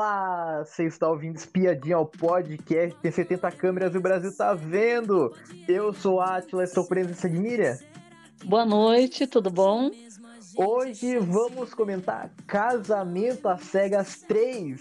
Olá, você está ouvindo Espiadinha ao podcast, tem 70 câmeras e o Brasil tá vendo. Eu sou Atila, estou preso de Miriam. Boa noite, tudo bom? Hoje vamos comentar Casamento às Cegas 3,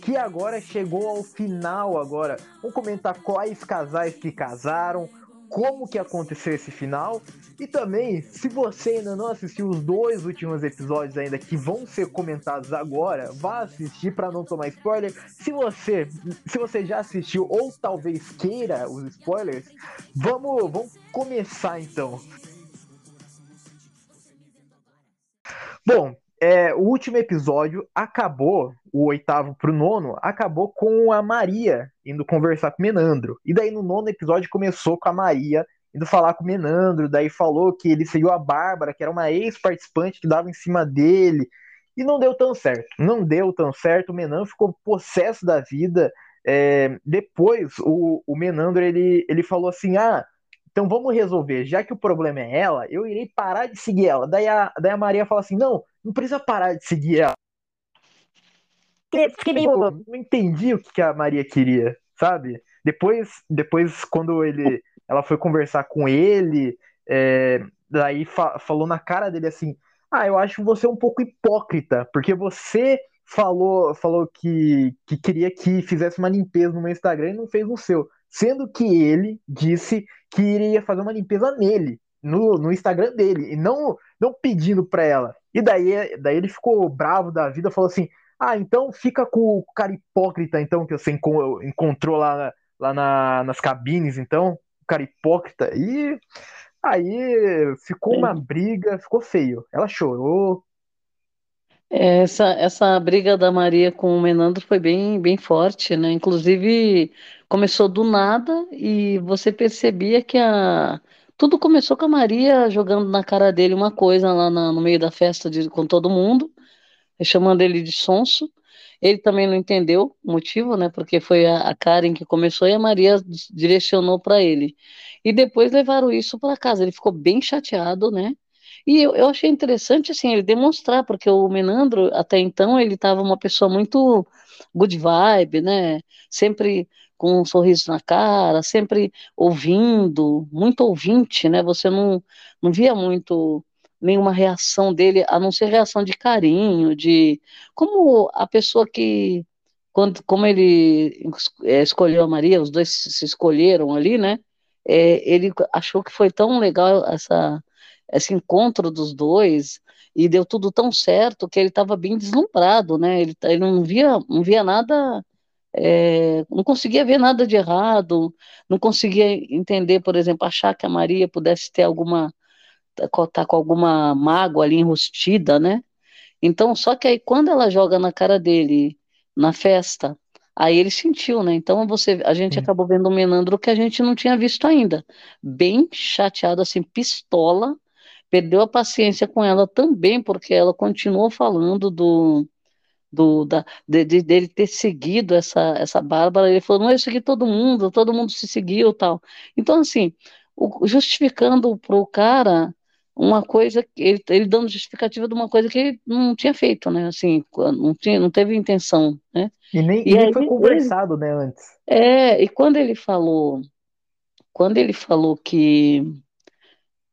que agora chegou ao final agora. Vamos comentar quais casais que casaram, como que aconteceu esse final e também, se você ainda não assistiu os dois últimos episódios ainda que vão ser comentados agora, vá assistir para não tomar spoiler. Se você, se você já assistiu ou talvez queira os spoilers, vamos, vamos começar então. Bom, é, o último episódio acabou, o oitavo pro nono, acabou com a Maria indo conversar com Menandro. E daí no nono episódio começou com a Maria indo falar com Menandro, daí falou que ele seguiu a Bárbara, que era uma ex-participante que dava em cima dele. E não deu tão certo. Não deu tão certo. O Menandro ficou possesso da vida. É, depois, o, o Menandro ele, ele falou assim: ah, então vamos resolver. Já que o problema é ela, eu irei parar de seguir ela. Daí a, daí a Maria fala assim: não, não precisa parar de seguir ela. Eu não entendi o que a Maria queria, sabe? Depois, depois quando ele, ela foi conversar com ele, é, daí fa falou na cara dele assim: Ah, eu acho você um pouco hipócrita, porque você falou, falou que, que queria que fizesse uma limpeza no meu Instagram e não fez no seu. Sendo que ele disse que iria fazer uma limpeza nele, no, no Instagram dele, e não, não pedindo pra ela. E daí, daí ele ficou bravo da vida, falou assim: Ah, então fica com o cara hipócrita, então, que você encontrou lá, lá na, nas cabines, então, o cara hipócrita. E aí ficou uma briga, ficou feio. Ela chorou. Essa, essa briga da Maria com o Menandro foi bem, bem forte, né? Inclusive, começou do nada e você percebia que a tudo começou com a Maria jogando na cara dele uma coisa lá na, no meio da festa de, com todo mundo, chamando ele de sonso. Ele também não entendeu o motivo, né? Porque foi a, Karen que começou e a Maria direcionou para ele. E depois levaram isso para casa. Ele ficou bem chateado, né? E eu, eu achei interessante, assim, ele demonstrar, porque o Menandro, até então, ele estava uma pessoa muito good vibe, né? Sempre com um sorriso na cara, sempre ouvindo, muito ouvinte, né? Você não, não via muito nenhuma reação dele, a não ser reação de carinho, de como a pessoa que quando como ele é, escolheu a Maria, os dois se escolheram ali, né? É, ele achou que foi tão legal essa esse encontro dos dois e deu tudo tão certo que ele estava bem deslumbrado, né? Ele, ele não via não via nada é, não conseguia ver nada de errado, não conseguia entender, por exemplo, achar que a Maria pudesse ter alguma, tá, com alguma mágoa ali enrustida, né? Então, só que aí quando ela joga na cara dele na festa, aí ele sentiu, né? Então você, a gente acabou vendo um Menandro que a gente não tinha visto ainda, bem chateado, assim, pistola, perdeu a paciência com ela também, porque ela continuou falando do do, da, de, de, dele ter seguido essa, essa Bárbara, ele falou, não, eu segui todo mundo, todo mundo se seguiu tal. Então, assim, o, justificando para o cara uma coisa, ele, ele dando justificativa de uma coisa que ele não tinha feito, né, assim, não, tinha, não teve intenção, né. E nem, e, e nem foi conversado, ele, né, antes. É, e quando ele falou, quando ele falou que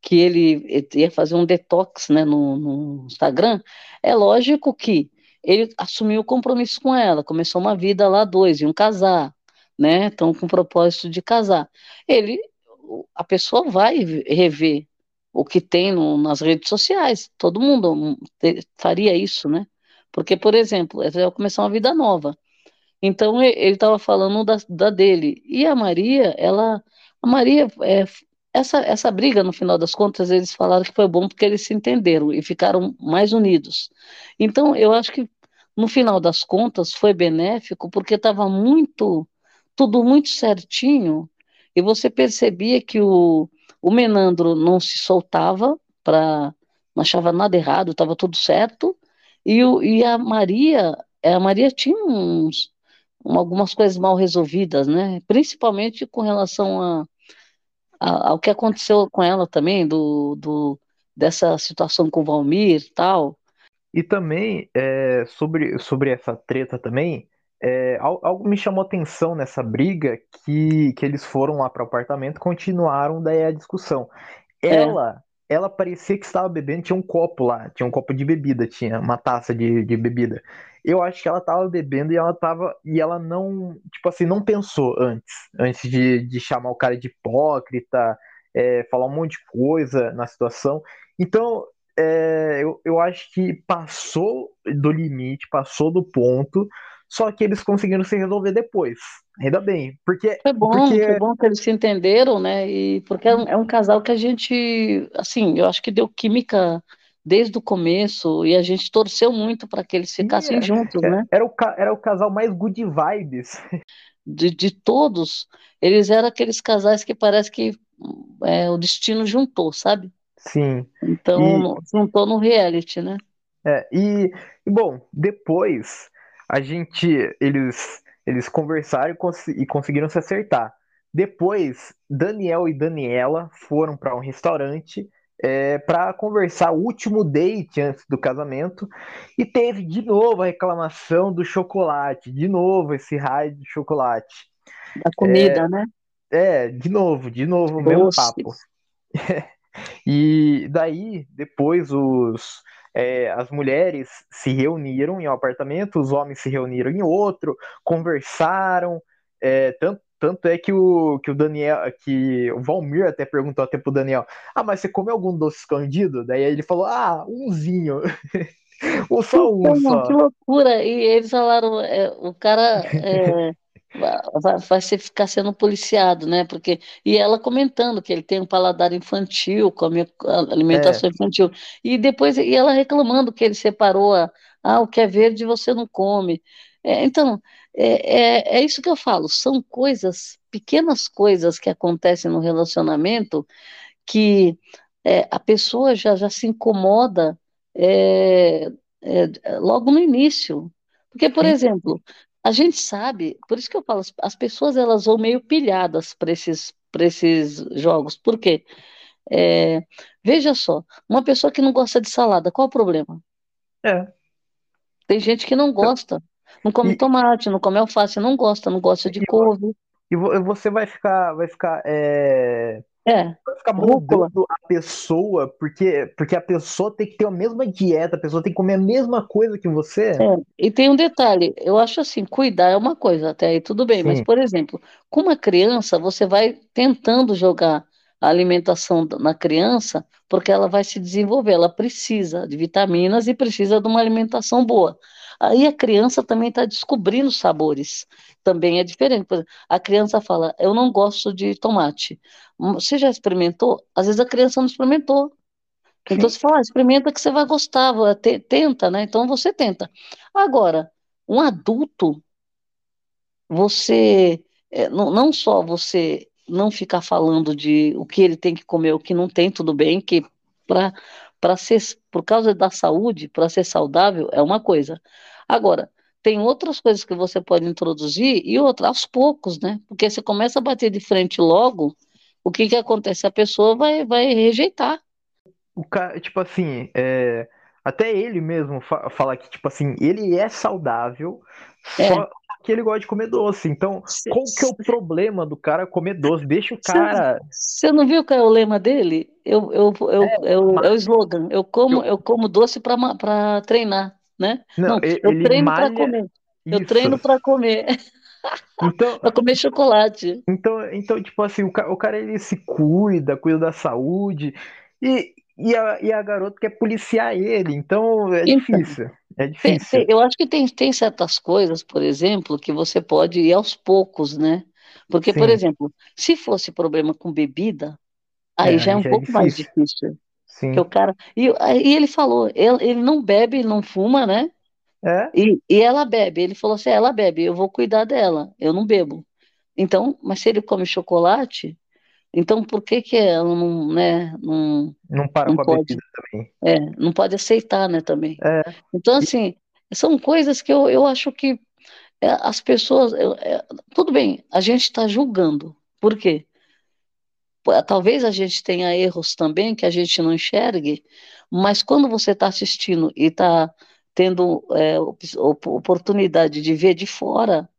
que ele ia fazer um detox, né, no, no Instagram, é lógico que ele assumiu o compromisso com ela, começou uma vida lá dois, iam casar, né? Estão com o propósito de casar. Ele, a pessoa vai rever o que tem no, nas redes sociais. Todo mundo faria isso, né? Porque, por exemplo, vai começar uma vida nova. Então ele estava falando da, da, dele. E a Maria, ela. A Maria, é, essa, essa briga, no final das contas, eles falaram que foi bom porque eles se entenderam e ficaram mais unidos. Então, eu acho que, no final das contas, foi benéfico porque estava muito, tudo muito certinho e você percebia que o, o Menandro não se soltava para não achava nada errado, estava tudo certo, e, o, e a Maria, a Maria tinha uns, algumas coisas mal resolvidas, né? Principalmente com relação a ao que aconteceu com ela também, do, do, dessa situação com o Valmir e tal. E também, é, sobre, sobre essa treta também, é, algo me chamou atenção nessa briga que, que eles foram lá para o apartamento continuaram daí a discussão. É. Ela ela parecia que estava bebendo, tinha um copo lá, tinha um copo de bebida, tinha uma taça de, de bebida. Eu acho que ela estava bebendo e ela tava. E ela não, tipo assim, não pensou antes, antes de, de chamar o cara de hipócrita, é, falar um monte de coisa na situação. Então, é, eu, eu acho que passou do limite, passou do ponto, só que eles conseguiram se resolver depois. Ainda bem, porque foi bom, porque... foi bom que eles se entenderam, né? E porque é um, é um, casal que a gente, assim, eu acho que deu química desde o começo e a gente torceu muito para que eles ficassem é, juntos, né? Era o, era o casal mais good vibes. De, de todos, eles eram aqueles casais que parece que é, o destino juntou, sabe? Sim. Então, e... juntou no reality, né? É, e, e bom, depois a gente, eles, eles conversaram e, cons e conseguiram se acertar. Depois, Daniel e Daniela foram para um restaurante é, para conversar o último date antes do casamento e teve de novo a reclamação do chocolate, de novo esse raio de chocolate. Da comida, é, né? É, de novo, de novo, o mesmo papo. e daí, depois, os, é, as mulheres se reuniram em um apartamento, os homens se reuniram em outro, conversaram, é, tanto, tanto é que o, que o Daniel, que o Valmir até perguntou até pro Daniel, ah, mas você come algum doce escondido? Daí ele falou, ah, umzinho. Ou só um só. Que loucura! E eles falaram, é, o cara é, vai, vai ficar sendo policiado, né? Porque e ela comentando que ele tem um paladar infantil, come alimentação é. infantil, e depois e ela reclamando que ele separou a, ah, o que é verde você não come. É, então é, é, é isso que eu falo, são coisas, pequenas coisas que acontecem no relacionamento que é, a pessoa já, já se incomoda é, é, logo no início. Porque, por exemplo, a gente sabe, por isso que eu falo, as pessoas elas vão meio pilhadas para esses, esses jogos. Por quê? É, veja só, uma pessoa que não gosta de salada, qual o problema? É. Tem gente que não gosta, não come e, tomate, não come alface, não gosta, não gosta de couve. E você vai ficar, vai ficar é, é, vai ficar mudando a pessoa, porque, porque a pessoa tem que ter a mesma dieta, a pessoa tem que comer a mesma coisa que você. É, e tem um detalhe, eu acho assim, cuidar é uma coisa, até aí tudo bem, Sim. mas, por exemplo, com uma criança, você vai tentando jogar a alimentação na criança, porque ela vai se desenvolver, ela precisa de vitaminas e precisa de uma alimentação boa. Aí a criança também está descobrindo sabores. Também é diferente. a criança fala, eu não gosto de tomate. Hum, você já experimentou? Às vezes a criança não experimentou. Então você fala, ah, experimenta que você vai gostar, tenta, né? Então você tenta. Agora, um adulto, você é, não, não só você não ficar falando de o que ele tem que comer, o que não tem, tudo bem, que para para ser por causa da saúde, para ser saudável é uma coisa. Agora, tem outras coisas que você pode introduzir e outras aos poucos, né? Porque você começa a bater de frente logo, o que que acontece? A pessoa vai, vai rejeitar. O cara, tipo assim, é, até ele mesmo fa fala que, tipo assim, ele é saudável, é. só que ele gosta de comer doce. Então, qual que é o problema do cara comer doce? Deixa o cara. Você não viu qual é o lema dele? Eu, eu, eu, é, eu, mas... é o slogan. Eu como, eu... como doce para treinar né? Não, não eu treino malha... para comer. Isso. Eu treino para comer. Então, para comer chocolate. Então, então tipo assim, o cara, o cara ele se cuida, cuida da saúde e, e, a, e a garota quer policiar ele, então é então, difícil. É difícil. Tem, eu acho que tem, tem certas coisas, por exemplo, que você pode ir aos poucos, né? Porque, Sim. por exemplo, se fosse problema com bebida, aí é, já é um já é pouco é mais difícil. Sim. Que o cara. E, e ele falou, ele, ele não bebe, ele não fuma, né? É? E, e ela bebe. Ele falou assim: ela bebe, eu vou cuidar dela, eu não bebo. Então, mas se ele come chocolate, então por que que ela não, né, não, não para não com pode, a bebida também? É, não pode aceitar, né, também. É. Então, assim, são coisas que eu, eu acho que é, as pessoas, é, tudo bem, a gente está julgando. Por quê? talvez a gente tenha erros também que a gente não enxergue, mas quando você está assistindo e está tendo é, oportunidade de ver de fora,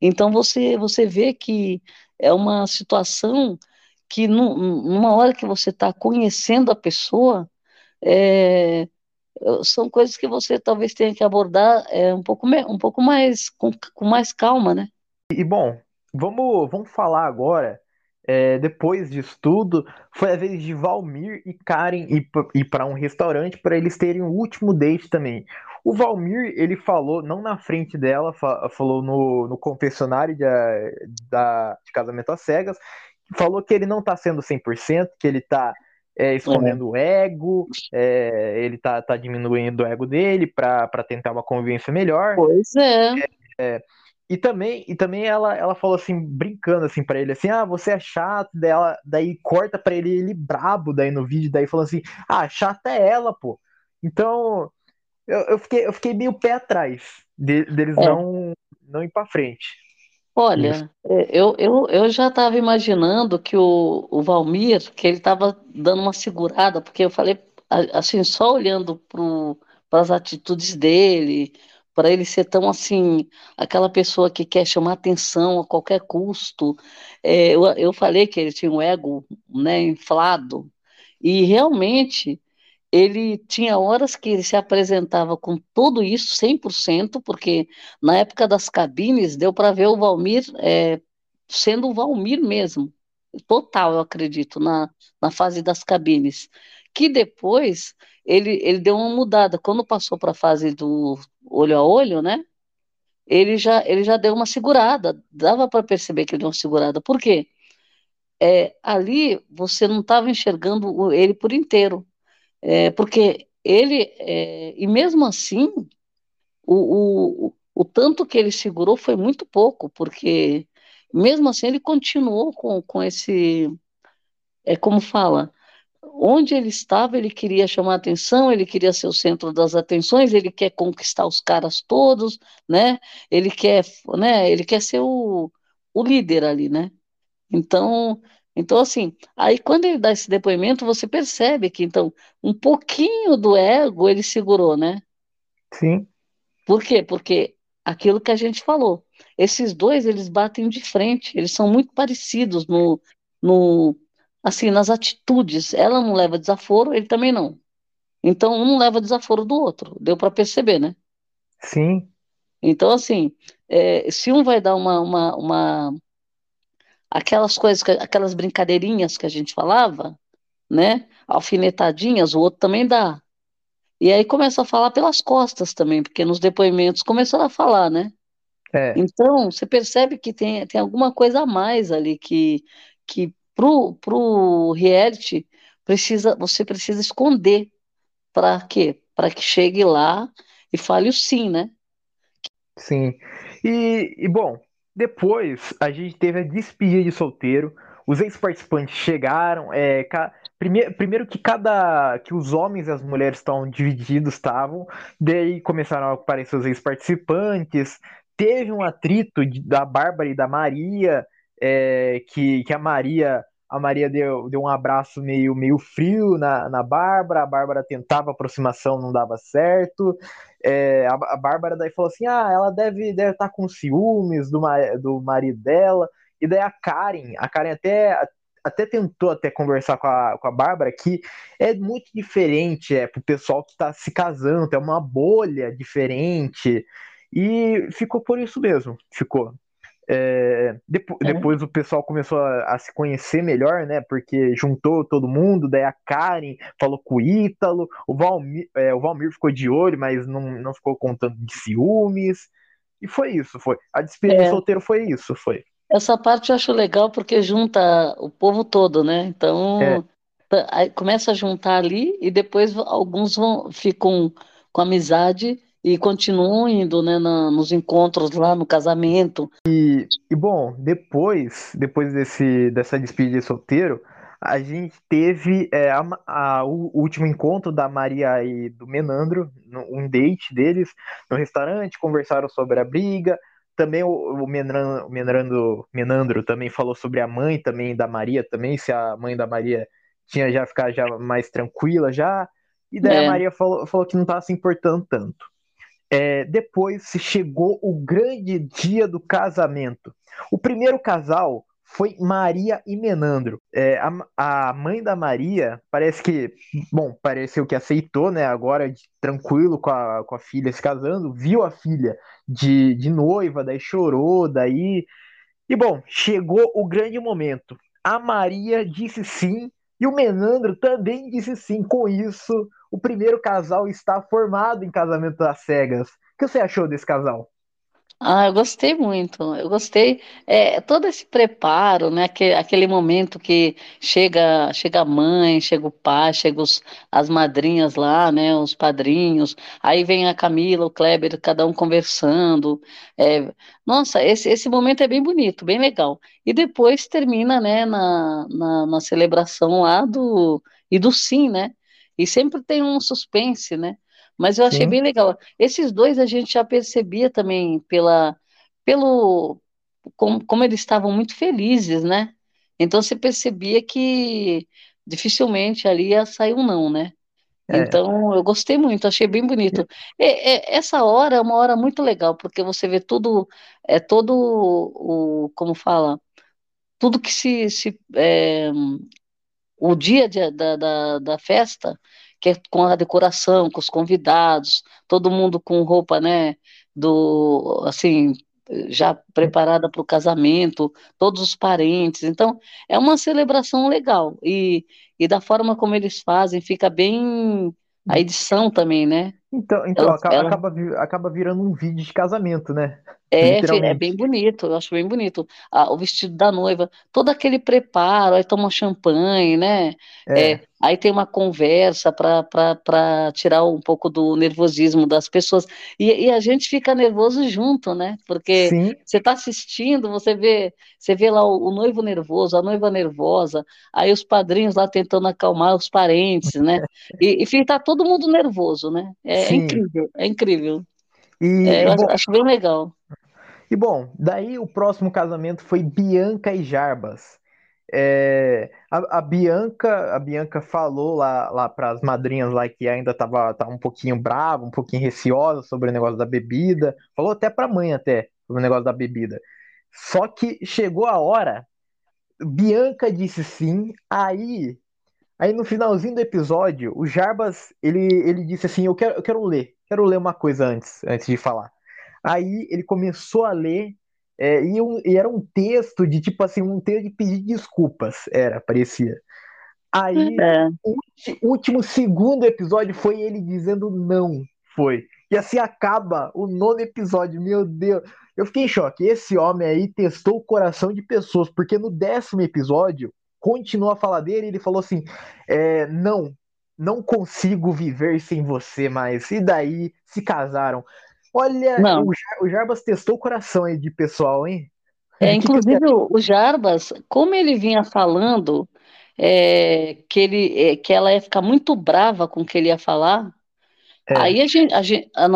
então você, você vê que é uma situação que numa hora que você está conhecendo a pessoa, é, são coisas que você talvez tenha que abordar é, um, pouco, um pouco mais com, com mais calma, né? E bom, vamos, vamos falar agora. É, depois disso tudo, foi a vez de Valmir e Karen ir para um restaurante para eles terem o último date também. O Valmir, ele falou, não na frente dela, falou no, no confessionário de, da, de casamento às cegas, falou que ele não tá sendo 100%, que ele tá é, escondendo o ego, é, ele tá, tá diminuindo o ego dele para tentar uma convivência melhor. Pois é. é e também, e também ela, ela falou assim, brincando assim para ele, assim, ah, você é chato, daí, ela, daí corta para ele, ele brabo daí no vídeo, daí falando assim, ah, chata é ela, pô. Então, eu, eu, fiquei, eu fiquei meio pé atrás de, deles é. não, não ir para frente. Olha, é, eu, eu, eu já estava imaginando que o, o Valmir, que ele estava dando uma segurada, porque eu falei, assim, só olhando para as atitudes dele, para ele ser tão assim, aquela pessoa que quer chamar atenção a qualquer custo. É, eu, eu falei que ele tinha um ego né, inflado, e realmente ele tinha horas que ele se apresentava com tudo isso, 100%, porque na época das cabines deu para ver o Valmir é, sendo o Valmir mesmo, total, eu acredito, na, na fase das cabines. Que depois ele, ele deu uma mudada. Quando passou para a fase do olho a olho, né? Ele já, ele já deu uma segurada, dava para perceber que ele deu uma segurada. Por quê? É, ali você não estava enxergando ele por inteiro é, porque ele, é, e mesmo assim, o, o, o tanto que ele segurou foi muito pouco, porque mesmo assim ele continuou com, com esse, é como fala, onde ele estava, ele queria chamar atenção, ele queria ser o centro das atenções, ele quer conquistar os caras todos, né? Ele quer, né? Ele quer ser o, o líder ali, né? Então, então, assim, aí quando ele dá esse depoimento, você percebe que, então, um pouquinho do ego ele segurou, né? Sim. Por quê? Porque aquilo que a gente falou, esses dois, eles batem de frente, eles são muito parecidos no, no assim, nas atitudes. Ela não leva desaforo, ele também não. Então, um não leva desaforo do outro, deu para perceber, né? Sim. Então, assim, é, se um vai dar uma, uma, uma aquelas coisas, aquelas brincadeirinhas que a gente falava, né? Alfinetadinhas, o outro também dá. E aí começa a falar pelas costas também, porque nos depoimentos começaram a falar, né? É. Então, você percebe que tem, tem alguma coisa a mais ali que, que pro, pro reality precisa, você precisa esconder. Para quê? Para que chegue lá e fale o sim, né? Sim. E, e bom, depois, a gente teve a despedida de solteiro. Os ex-participantes chegaram. É, ca... primeiro, primeiro que cada. que os homens e as mulheres estão divididos estavam. Daí começaram a aparecer os ex-participantes. Teve um atrito de, da Bárbara e da Maria. É, que, que a Maria a Maria deu, deu um abraço meio, meio frio na, na Bárbara, a Bárbara tentava aproximação, não dava certo. É, a, a Bárbara daí falou assim: ah, ela deve, deve estar tá com ciúmes do, do marido dela. E daí a Karen, a Karen até, até tentou até conversar com a, com a Bárbara que é muito diferente é, pro pessoal que está se casando, é uma bolha diferente. E ficou por isso mesmo, ficou. É, depois, é. depois o pessoal começou a, a, se conhecer melhor, né? Porque juntou todo mundo, daí a Karen falou com o Ítalo, o Valmir, é, o Valmir ficou de olho, mas não, não ficou contando de ciúmes. E foi isso, foi. A despedida é. solteiro foi isso, foi. Essa parte eu acho legal porque junta o povo todo, né? Então é. tá, começa a juntar ali e depois alguns vão ficam com amizade e continuam indo, né, na, nos encontros lá no casamento. E, e bom, depois, depois desse, dessa despedida de solteiro, a gente teve é, a, a, o último encontro da Maria e do Menandro, um date deles no restaurante, conversaram sobre a briga. Também o, o Menandro, Menandro, Menandro também falou sobre a mãe também da Maria também, se a mãe da Maria tinha já ficado já mais tranquila já. E daí é. a Maria falou, falou que não estava se importando tanto. É, depois chegou o grande dia do casamento. O primeiro casal foi Maria e Menandro. É, a, a, mãe da Maria parece que, bom, pareceu que aceitou, né? Agora tranquilo com a, com a filha se casando, viu a filha de, de noiva, daí chorou, daí. E bom, chegou o grande momento. A Maria disse sim e o Menandro também disse sim. Com isso, o primeiro casal está formado em casamento às cegas. O que você achou desse casal? Ah, eu gostei muito. Eu gostei é, todo esse preparo, né? Aquele, aquele momento que chega, chega a mãe, chega o pai, chega os, as madrinhas lá, né? Os padrinhos. Aí vem a Camila, o Kleber, cada um conversando. É, nossa, esse, esse momento é bem bonito, bem legal. E depois termina, né? Na, na, na celebração lá do e do sim, né? E sempre tem um suspense, né? Mas eu achei Sim, bem legal. Esses dois a gente já percebia também pela, pelo, como, como eles estavam muito felizes, né? Então você percebia que dificilmente ali ia sair um não, né? é. Então eu gostei muito, achei bem bonito. E- e- essa hora é uma hora muito legal, porque você vê tudo, é todo o, como fala, tudo que se, se é, o dia de- da, da, da festa, que é com a decoração, com os convidados, todo mundo com roupa, né, do, assim, já preparada para o casamento, todos os parentes. Então, é uma celebração legal. E, e da forma como eles fazem, fica bem. A edição também, né? Então, então Ela, acaba, ela acaba, acaba virando um vídeo de casamento, né? É, é bem bonito, eu acho bem bonito. Ah, o vestido da noiva, todo aquele preparo, aí toma champanhe, né? É, É, aí tem uma conversa para tirar um pouco do nervosismo das pessoas. E, e a gente fica nervoso junto, né? Porque sim, você está assistindo, você vê, você vê lá o, o noivo nervoso, a noiva nervosa, aí os padrinhos lá tentando acalmar os parentes, né? E, e fica todo mundo nervoso, né? É, é sim. incrível, é incrível. É, E, acho bom, acho bem legal. e bom, daí o próximo casamento foi Bianca e Jarbas. É, a, a Bianca, a Bianca falou lá, lá para as madrinhas lá que ainda estava tava um pouquinho brava, um pouquinho receosa sobre o negócio da bebida. Falou até para a mãe até sobre o negócio da bebida. Só que chegou a hora, Bianca disse sim. Aí, aí no finalzinho do episódio, o Jarbas ele, ele disse assim, eu quero, eu quero ler, quero ler uma coisa antes, antes de falar. Aí ele começou a ler, é, e, um- e era um texto de tipo assim, um texto de pedir desculpas, era, parecia. Aí É. o último segundo episódio foi ele dizendo não, foi. E assim acaba o nono episódio, meu Deus. Eu fiquei em choque. Esse homem aí testou o coração de pessoas, porque no décimo episódio continuou a falar dele e ele falou assim: é, não, não consigo viver sem você mais. E daí se casaram. Olha, Não, o, Jar- o Jarbas testou o coração aí de pessoal, hein? é, que, que inclusive o, o Jarbas, como ele vinha falando é, que ele, é, que ela ia ficar muito brava com o que ele ia falar, É, aí a gente, a gente- a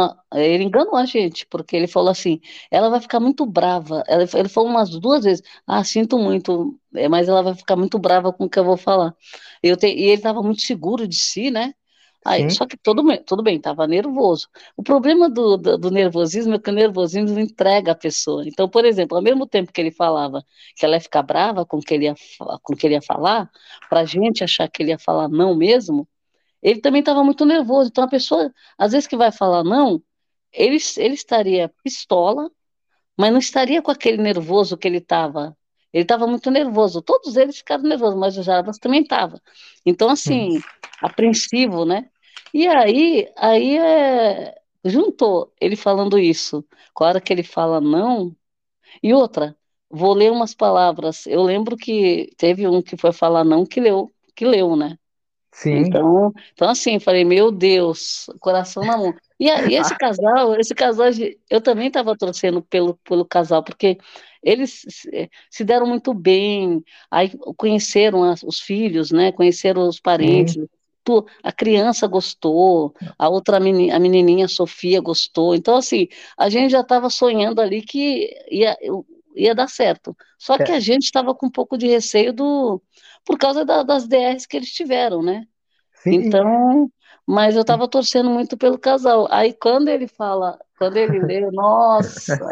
ele enganou a gente, porque ele falou assim, ela vai ficar muito brava. Ela- Ele falou umas duas vezes, ah, sinto muito, é, mas ela vai ficar muito brava com o que eu vou falar. Eu te- e ele estava muito seguro de si, né? Aí, sim, só que tudo, bem- tudo bem, estava nervoso. O problema do, do, do nervosismo é que o nervosismo entrega a pessoa. Então, por exemplo, ao mesmo tempo que ele falava que ela ia ficar brava com o que ele ia, com o que ele ia falar, para a gente achar que ele ia falar não mesmo, ele também estava muito nervoso. Então, a pessoa, às vezes que vai falar não, ele, ele estaria pistola, mas não estaria com aquele nervoso que ele estava. Ele estava muito nervoso. Todos eles ficaram nervosos, mas o Jarbas também estava. Então, assim, apreensivo, né? E aí, aí é, juntou ele falando isso, com a hora que ele fala não, e outra, vou ler umas palavras. Eu lembro que teve um que foi falar não que leu, que leu, né? Sim. Então, então assim, falei, meu Deus, coração na mão. E, e esse casal, esse casal, eu também estava torcendo pelo, pelo casal, porque eles se deram muito bem, aí conheceram as- os filhos, né? Conheceram os Sim, parentes. tu- A criança gostou, a outra meni- a menininha, a Sofia, gostou. Então, assim, a gente já estava sonhando ali que ia, ia dar certo. Só que é, a gente estava com um pouco de receio do, por causa da- das DRs que eles tiveram, né? sim, Então, mas eu tava torcendo muito pelo casal. Aí quando ele fala, quando ele lê, nossa.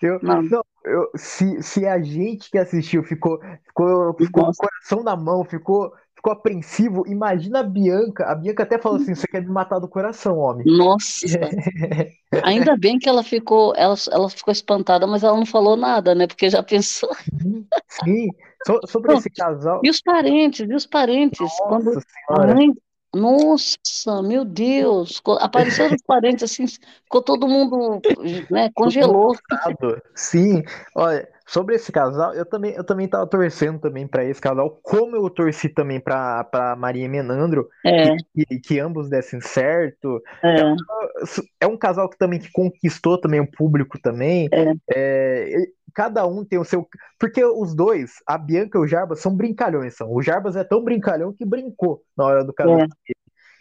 Eu, não. não eu, se, se a gente que assistiu ficou, ficou, ficou com o coração na mão, ficou, ficou apreensivo, imagina a Bianca. A Bianca até falou assim: você quer me matar do coração, homem. Nossa! Ainda bem que ela ficou, ela, ela ficou espantada, mas ela não falou nada, né? Porque já pensou. Sim, so, sobre esse casal. E os parentes, e os parentes? Nossa quando senhora. a mãe nossa, meu Deus! Apareceram os parentes assim, ficou todo mundo, né, congelou. Sim, olha, sobre esse casal, eu também, eu também tava torcendo também para esse casal, como eu torci também para Maria e Menandro, é. que, que, ambos dessem certo. É. É, é. um casal que também que conquistou também o público também. É. é cada um tem o seu. Porque os dois, a Bianca e o Jarbas, são brincalhões. São. O Jarbas é tão brincalhão que brincou na hora do casamento.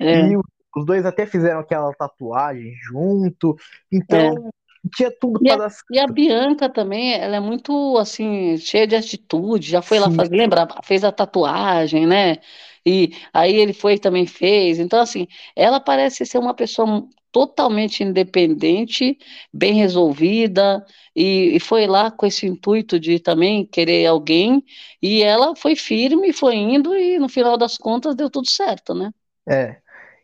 É. E os dois até fizeram aquela tatuagem junto. Então. Tinha tudo para dar E a Bianca também, ela é muito, assim, cheia de atitude. Já foi Sim. lá fazer, lembra? Fez a tatuagem, né? E aí ele foi e também fez. Então, assim, ela parece ser uma pessoa totalmente independente, bem resolvida, e, e, foi lá com esse intuito de também querer alguém, e ela foi firme, foi indo, e no final das contas deu tudo certo, né? É.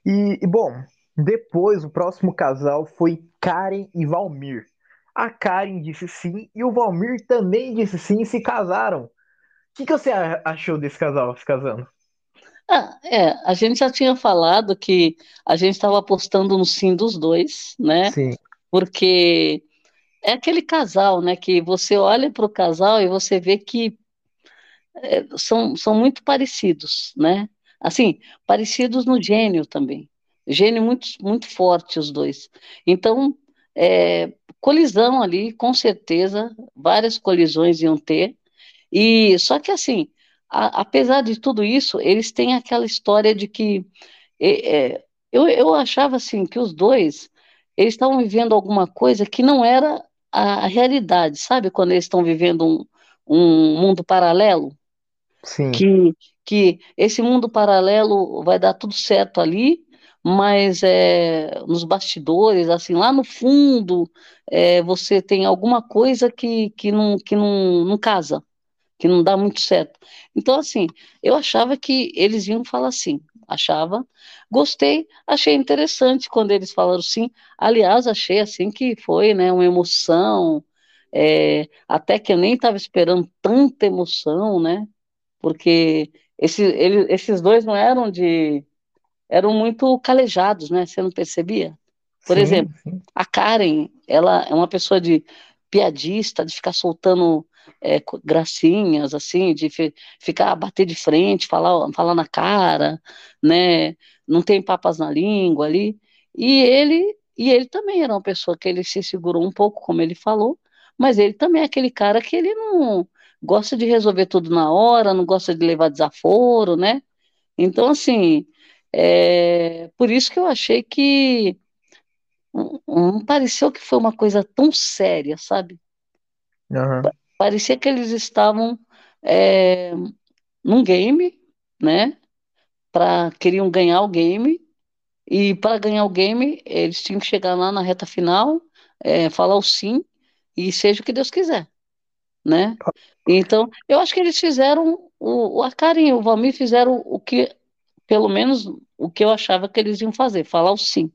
E, e bom, depois o próximo casal foi Karen e Valmir. A Karen disse sim, e o Valmir também disse sim e se casaram. O que, que você achou desse casal se casando? Ah, é, a gente já tinha falado que a gente estava apostando no sim dos dois, né? Sim. Porque é aquele casal, né? Que você olha para o casal e você vê que é, são, são muito parecidos, né? Assim, parecidos no gênio também. Gênio muito, muito forte, os dois. Então, é, colisão ali, com certeza, várias colisões iam ter. E só que assim, a, apesar de tudo isso, eles têm aquela história de que é, é, eu, eu achava assim que os dois eles estavam vivendo alguma coisa que não era a, a realidade, sabe? Quando eles estão vivendo um, um mundo paralelo. Sim. Que, que esse mundo paralelo vai dar tudo certo ali, mas é, nos bastidores, assim, lá no fundo, é, você tem alguma coisa que, que, não, que não, não casa que não dá muito certo. Então, assim, eu achava que eles iam falar sim, achava, gostei, achei interessante quando eles falaram sim. Aliás, achei assim que foi, né, uma emoção, é, até que eu nem estava esperando tanta emoção, né, porque esse, ele, esses dois não eram de, eram muito calejados, né, você não percebia? Por sim, exemplo, sim. a Karen, ela é uma pessoa de piadista, de ficar soltando é, gracinhas, assim, de ficar, bater de frente, falar, falar na cara, né? Não tem papas na língua ali. E ele, e ele também era uma pessoa que ele se segurou um pouco, como ele falou, mas ele também é aquele cara que ele não gosta de resolver tudo na hora, não gosta de levar desaforo, né? Então, assim, é, por isso que eu achei que não pareceu que foi uma coisa tão séria, sabe? Uhum. Parecia que eles estavam é, num game, né? Pra, queriam ganhar o game, e para ganhar o game, eles tinham que chegar lá na reta final, é, falar o sim, e seja o que Deus quiser, né? Então, eu acho que eles fizeram, o, a Karen e o Valmir fizeram o que, pelo menos, o que eu achava que eles iam fazer, falar o sim.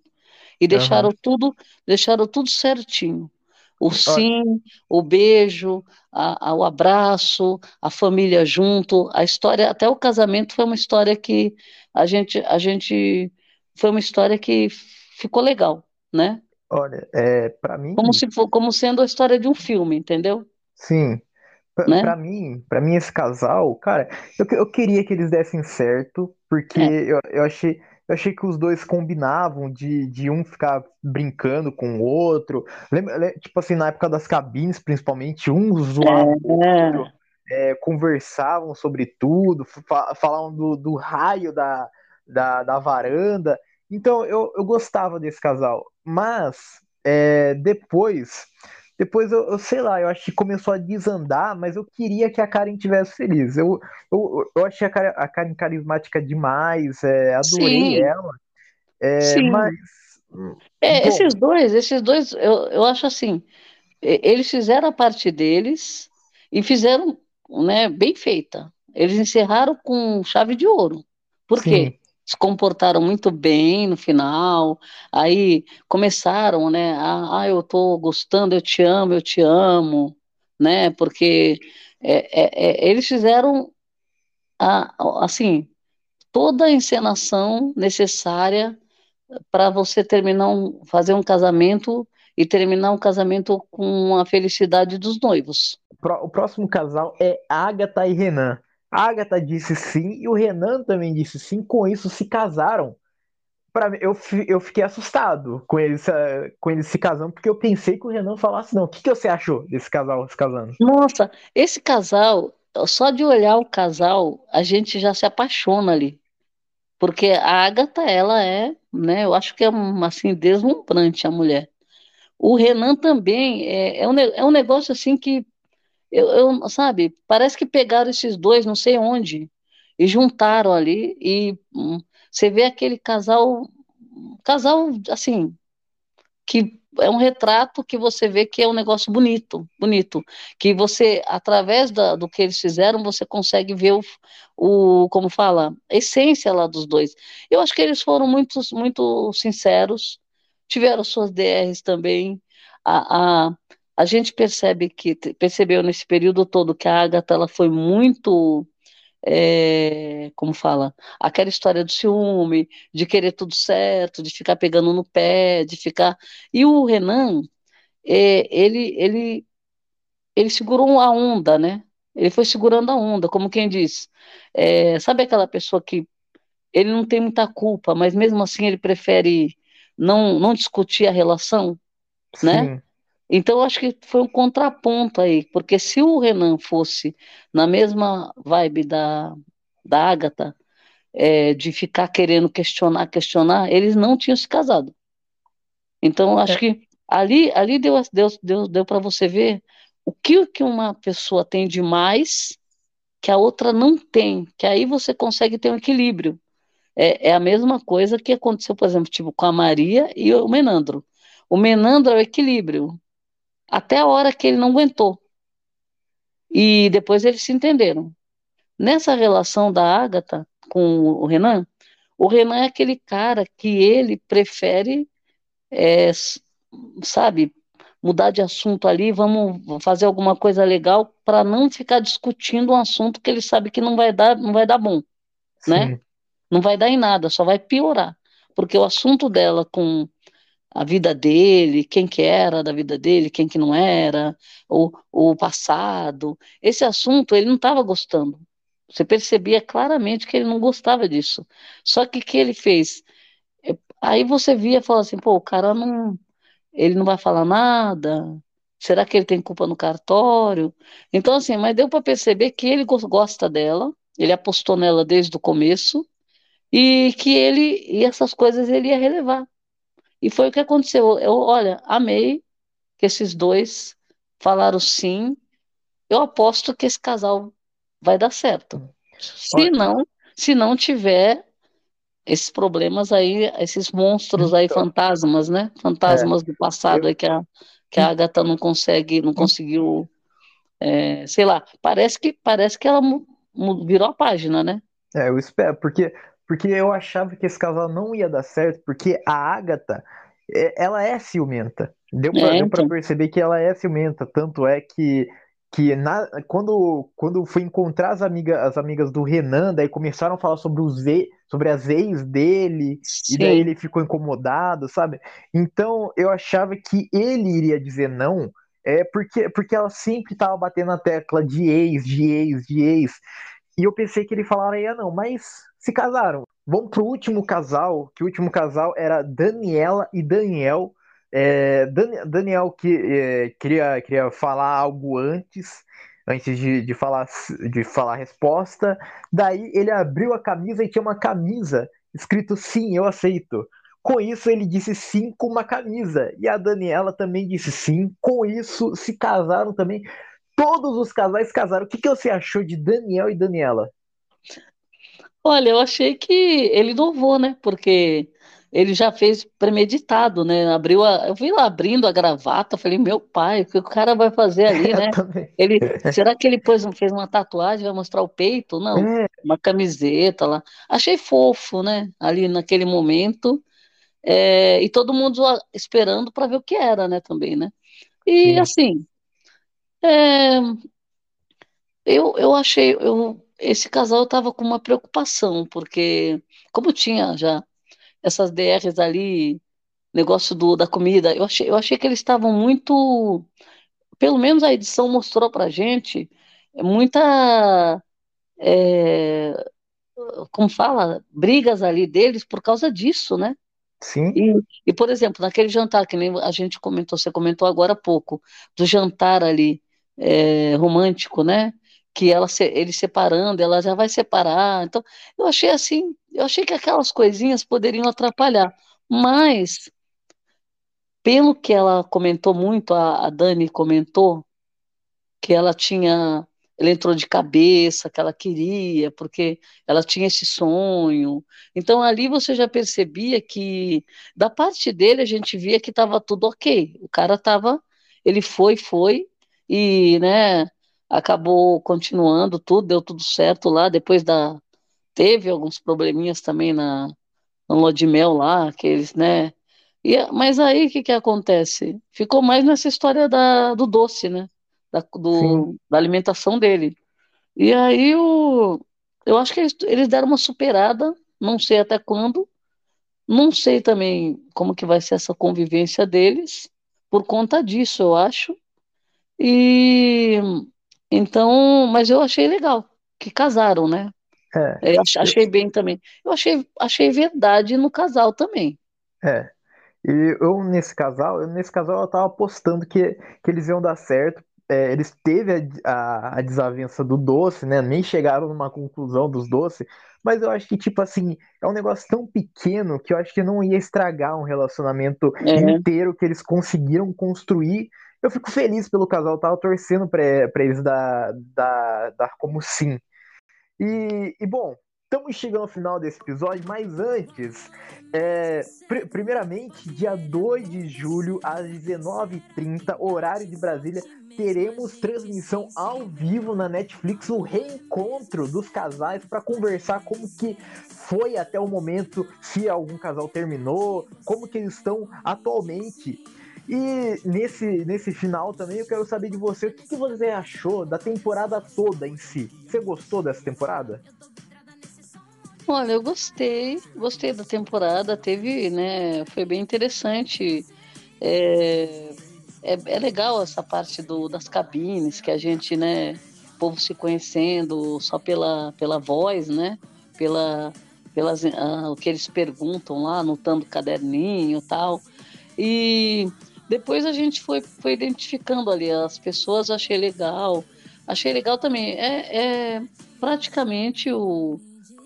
E deixaram uhum. tudo, deixaram tudo certinho. O sim, o beijo, a, a, o abraço, a família junto, a história, até o casamento foi uma história que a gente, a gente foi uma história que ficou legal, né? Olha, é, para mim. Como se for, como sendo a história de um filme, entendeu? Sim. Né? Para mim, para mim esse casal, cara, eu, eu queria que eles dessem certo, porque é. eu, eu achei eu achei que os dois combinavam de, de um ficar brincando com o outro. Lembra, tipo assim, na época das cabines, principalmente, um zoava o é. outro, é, conversavam sobre tudo, falavam do, do raio da, da, da, varanda. Então eu, eu gostava desse casal. Mas é, depois depois eu, eu, sei lá, eu acho que começou a desandar, mas eu queria que a Karen tivesse feliz. Eu, eu, eu achei a Karen, a Karen carismática demais, é, adorei Sim. ela. É, Sim. mas. É, Bom, esses dois, esses dois, eu, eu acho assim, eles fizeram a parte deles e fizeram, né, bem feita. Eles encerraram com chave de ouro. Por quê? Se comportaram muito bem no final, aí começaram, né, a, ah, eu tô gostando, eu te amo, eu te amo, né, porque é, é, é, eles fizeram, a, assim, toda a encenação necessária para você terminar um, fazer um casamento e terminar um casamento com a felicidade dos noivos. O próximo casal é Agatha e Renan. A Agatha disse sim e o Renan também disse sim. Com isso, se casaram. Pra mim, eu, eu fiquei assustado com eles, eh, com eles se casando, porque eu pensei que o Renan falasse não. O que, que você achou desse casal se casando? Nossa, esse casal, só de olhar o casal, a gente já se apaixona ali. Porque a Agatha, ela é, né, eu acho que é assim, deslumbrante a mulher. O Renan também é, é um, é um negócio assim que eu, eu, sabe, parece que pegaram esses dois, não sei onde, e juntaram ali, e hum, você vê aquele casal, casal assim, que é um retrato que você vê que é um negócio bonito, bonito, que você, através da- do que eles fizeram, você consegue ver o, o, como fala, a essência lá dos dois. Eu acho que eles foram muito, muito sinceros, tiveram suas DRs também, a, a, a gente percebe que, percebeu nesse período todo que a Agatha, ela foi muito é, como fala, aquela história do ciúme, de querer tudo certo, de ficar pegando no pé, de ficar. E o Renan, é, ele, ele, ele segurou a onda, né? Ele foi segurando a onda, como quem diz. É, sabe aquela pessoa que ele não tem muita culpa, mas mesmo assim ele prefere não, não discutir a relação, né? Sim, Então, acho que foi um contraponto aí, porque se o Renan fosse na mesma vibe da, da Agatha, é, de ficar querendo questionar, questionar, eles não tinham se casado. Então, acho é, que ali, ali deu, deu, deu, deu para você ver o que, que uma pessoa tem de mais que a outra não tem, que aí você consegue ter um equilíbrio. É, é a mesma coisa que aconteceu, por exemplo, tipo, com a Maria e o Menandro. O Menandro é o equilíbrio, até a hora que ele não aguentou. E depois eles se entenderam. Nessa relação da Agatha com o Renan, o Renan é aquele cara que ele prefere, é, sabe, mudar de assunto ali, vamos fazer alguma coisa legal para não ficar discutindo um assunto que ele sabe que não vai dar, não vai dar bom, né? sim. Não vai dar em nada, só vai piorar. Porque o assunto dela com a vida dele, quem que era da vida dele, quem que não era, o, o passado. Esse assunto ele não estava gostando. Você percebia claramente que ele não gostava disso. Só que o que ele fez? É, Aí você via e falava assim, pô, o cara não, ele não vai falar nada. Será que ele tem culpa no cartório? Então, assim, mas deu para perceber que ele gos- gosta dela, ele apostou nela desde o começo e que ele, e essas coisas ele ia relevar. E foi o que aconteceu. Eu, olha, amei que esses dois falaram sim. Eu aposto que esse casal vai dar certo. Se não, se não tiver esses problemas aí, esses monstros aí, Então, fantasmas, né? é, Fantasmas do passado eu, aí que a, que a Agatha não consegue, não conseguiu, é, sei lá, parece que parece que ela virou a página, né? é, eu espero, porque, porque eu achava que esse casal não ia dar certo, porque a Agatha, é, ela é ciumenta. Deu pra, É, deu pra então, perceber que ela é ciumenta, tanto é que, que na, quando, quando fui encontrar as, amiga, as amigas do Renan, daí começaram a falar sobre os e, sobre as ex dele, e daí sim, ele ficou incomodado, sabe? Então eu achava que ele iria dizer não, é porque, porque ela sempre tava batendo na tecla de ex, de ex, de ex. E eu pensei que ele falaria não, mas se casaram. Vamos pro último casal, que o último casal era Daniela e Daniel. É, Dan- Daniel que é, queria, queria falar algo antes, antes de, de falar de falar a resposta. Daí ele abriu a camisa e tinha uma camisa escrito sim, eu aceito. Com isso ele disse sim com uma camisa. E a Daniela também disse sim. Com isso se casaram também. Todos os casais casaram. O que, que você achou de Daniel e Daniela? Olha, eu achei que ele inovou, né? Porque ele já fez premeditado, né? Abriu a, eu vi lá abrindo a gravata, falei, meu pai, o que o cara vai fazer ali, né? Ele, será que ele pôs, fez uma tatuagem, vai mostrar o peito? Não, é. uma camiseta lá. Achei fofo, né? Ali naquele momento. É, e todo mundo esperando para ver o que era, né? Também, né? E Sim. assim, é, eu, eu achei, eu, esse casal estava com uma preocupação, porque como tinha já essas DRs ali, negócio do, da comida, eu achei, eu achei que eles estavam muito, pelo menos a edição mostrou pra gente, muita, é, como fala, brigas ali deles por causa disso, né? Sim. E, e, por exemplo, naquele jantar que nem a gente comentou, você comentou agora há pouco, do jantar ali, é, romântico, né? Que ela ele separando, ela já vai separar. Então, eu achei assim, eu achei que aquelas coisinhas poderiam atrapalhar, mas pelo que ela comentou muito, a, a Dani comentou que ela tinha, ela entrou de cabeça, que ela queria, porque ela tinha esse sonho. Então ali você já percebia que da parte dele a gente via que estava tudo ok. O cara estava, ele foi, foi e, né, acabou continuando tudo, deu tudo certo lá, depois da, teve alguns probleminhas também na, no lua de mel lá, que eles, né, e, mas aí o que que acontece? Ficou mais nessa história da, do doce, né, da, do, da alimentação dele, e aí o, eu acho que eles, eles deram uma superada, não sei até quando, não sei também como que vai ser essa convivência deles, por conta disso, eu acho, e então, mas eu achei legal que casaram, né? É, eu achei bem também. Eu achei, achei verdade no casal também. É. E eu nesse casal, eu, nesse casal eu tava apostando que, que eles iam dar certo. É, eles teve a, a, a, desavença do doce, né? Nem chegaram numa conclusão dos doces, mas eu acho que, tipo assim, é um negócio tão pequeno que eu acho que não ia estragar um relacionamento é. inteiro que eles conseguiram construir eu fico feliz pelo casal, tava torcendo pra eles dar, dar, dar como sim. E, e bom, estamos chegando ao final desse episódio, mas antes, é, pr primeiramente, dia 2 de julho, às 19h30, horário de Brasília, teremos transmissão ao vivo na Netflix, o reencontro dos casais para conversar como que foi até o momento, se algum casal terminou, como que eles estão atualmente. E nesse, nesse final também eu quero saber de você o que, que você achou da temporada toda em si. Você gostou dessa temporada? Olha, eu gostei, gostei da temporada, teve, né, foi bem interessante. É, é, é legal essa parte do, das cabines, que a gente, né, o povo se conhecendo só pela, pela voz, né, pela, pelas, ah, o que eles perguntam lá, anotando caderninho e tal. E depois a gente foi, foi identificando ali as pessoas, achei legal. Achei legal também. É, é praticamente o,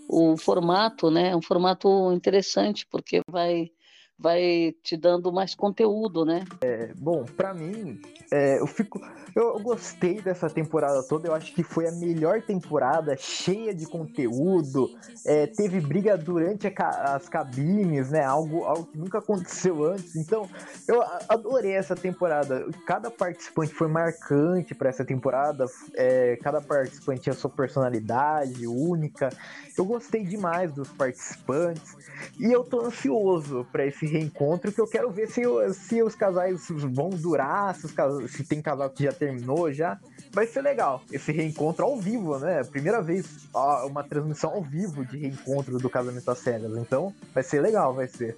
o formato, né? Um formato interessante, porque vai vai te dando mais conteúdo, né? É, bom, para mim, é, eu fico, eu, gostei dessa temporada toda. Eu acho que foi a melhor temporada, cheia de conteúdo. É, teve briga durante a, as cabines, né? Algo, algo que nunca aconteceu antes. Então, eu adorei essa temporada. Cada participante foi marcante para essa temporada. É, cada participante tinha sua personalidade única. Eu gostei demais dos participantes e eu tô ansioso para esse reencontro que eu quero ver se, se os casais vão durar, se, os, se tem casal que já terminou já. Vai ser legal esse reencontro ao vivo, né? Primeira vez ó, uma transmissão ao vivo de reencontro do Casamento às Cegas. Então vai ser legal, vai ser.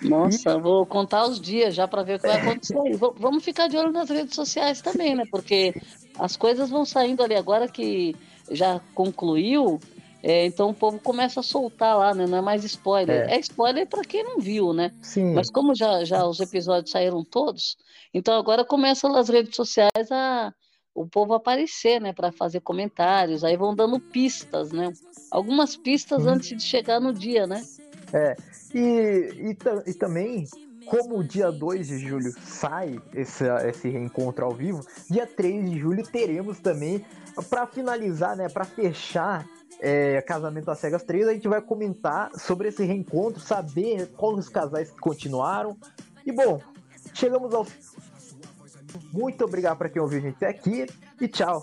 Nossa, e... vou contar os dias já para ver o que vai acontecer. Vamos ficar de olho nas redes sociais também, né? Porque as coisas vão saindo ali agora que já concluiu. É, então o povo começa a soltar lá, né? Não é mais spoiler. É, é spoiler para quem não viu, né? Sim. Mas como já, já os episódios saíram todos, então agora começa nas redes sociais a o povo aparecer, né? Para fazer comentários. Aí vão dando pistas, né? Algumas pistas antes de chegar no dia, né? É. E, e, e também como o dia 2 de julho sai esse, esse reencontro ao vivo, dia 3 de julho teremos também, para finalizar, né, para fechar é, Casamento às Cegas 3, a gente vai comentar sobre esse reencontro, saber quais os casais que continuaram. E bom, chegamos ao. Muito obrigado para quem ouviu a gente até aqui e tchau.